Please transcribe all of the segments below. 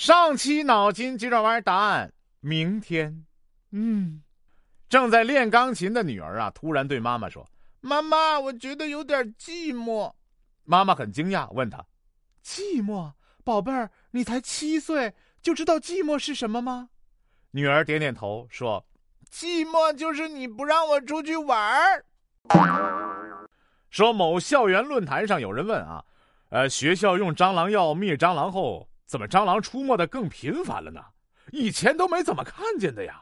上期脑筋急转弯答案：明天。嗯，正在练钢琴的女儿啊，突然对妈妈说：“妈妈，我觉得有点寂寞。”妈妈很惊讶，问她：“寂寞，宝贝儿，你才七岁，就知道寂寞是什么吗？”女儿点点头，说：“寂寞就是你不让我出去玩儿。”说某校园论坛上有人问啊，呃，学校用蟑螂药灭蟑螂后。怎么蟑螂出没的更频繁了呢？以前都没怎么看见的呀。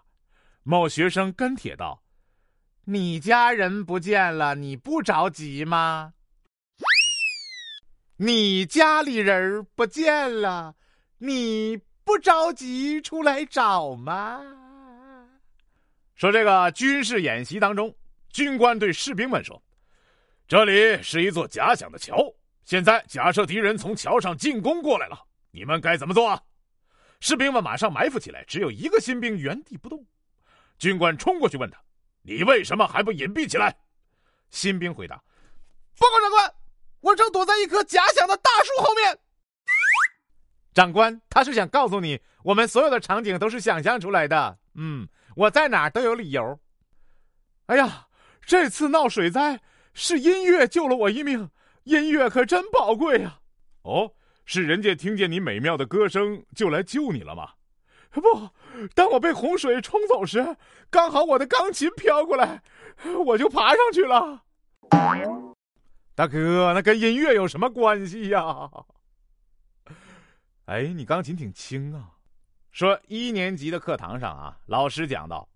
某学生跟帖道：“你家人不见了，你不着急吗？你家里人不见了，你不着急出来找吗？”说这个军事演习当中，军官对士兵们说：“这里是一座假想的桥，现在假设敌人从桥上进攻过来了。”你们该怎么做？士兵们马上埋伏起来，只有一个新兵原地不动。军官冲过去问他：“你为什么还不隐蔽起来？”新兵回答：“报告长官，我正躲在一棵假想的大树后面。”长官，他是想告诉你，我们所有的场景都是想象出来的。嗯，我在哪儿都有理由。哎呀，这次闹水灾是音乐救了我一命，音乐可真宝贵呀！哦。是人家听见你美妙的歌声就来救你了吗？不，当我被洪水冲走时，刚好我的钢琴飘过来，我就爬上去了。大哥，那跟音乐有什么关系呀？哎，你钢琴挺轻啊。说一年级的课堂上啊，老师讲到，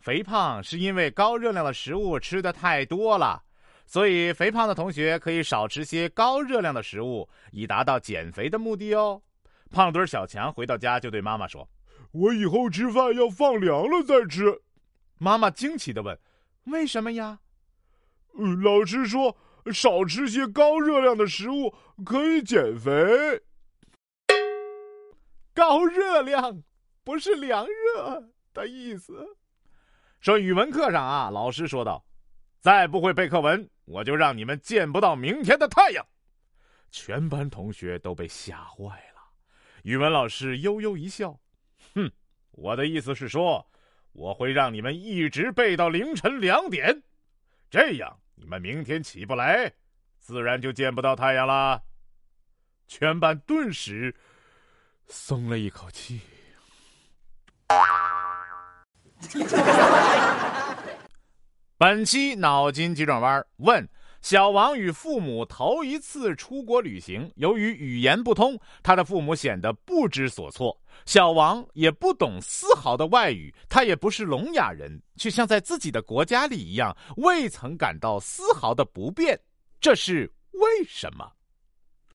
肥胖是因为高热量的食物吃的太多了。所以，肥胖的同学可以少吃些高热量的食物，以达到减肥的目的哦。胖墩小强回到家就对妈妈说：“我以后吃饭要放凉了再吃。”妈妈惊奇的问：“为什么呀？”“嗯，老师说少吃些高热量的食物可以减肥。”高热量不是凉热的意思。说语文课上啊，老师说道：“再不会背课文。”我就让你们见不到明天的太阳！全班同学都被吓坏了。语文老师悠悠一笑：“哼，我的意思是说，我会让你们一直背到凌晨两点，这样你们明天起不来，自然就见不到太阳了。”全班顿时松了一口气。本期脑筋急转弯问：小王与父母头一次出国旅行，由于语言不通，他的父母显得不知所措。小王也不懂丝毫的外语，他也不是聋哑人，却像在自己的国家里一样，未曾感到丝毫的不便。这是为什么？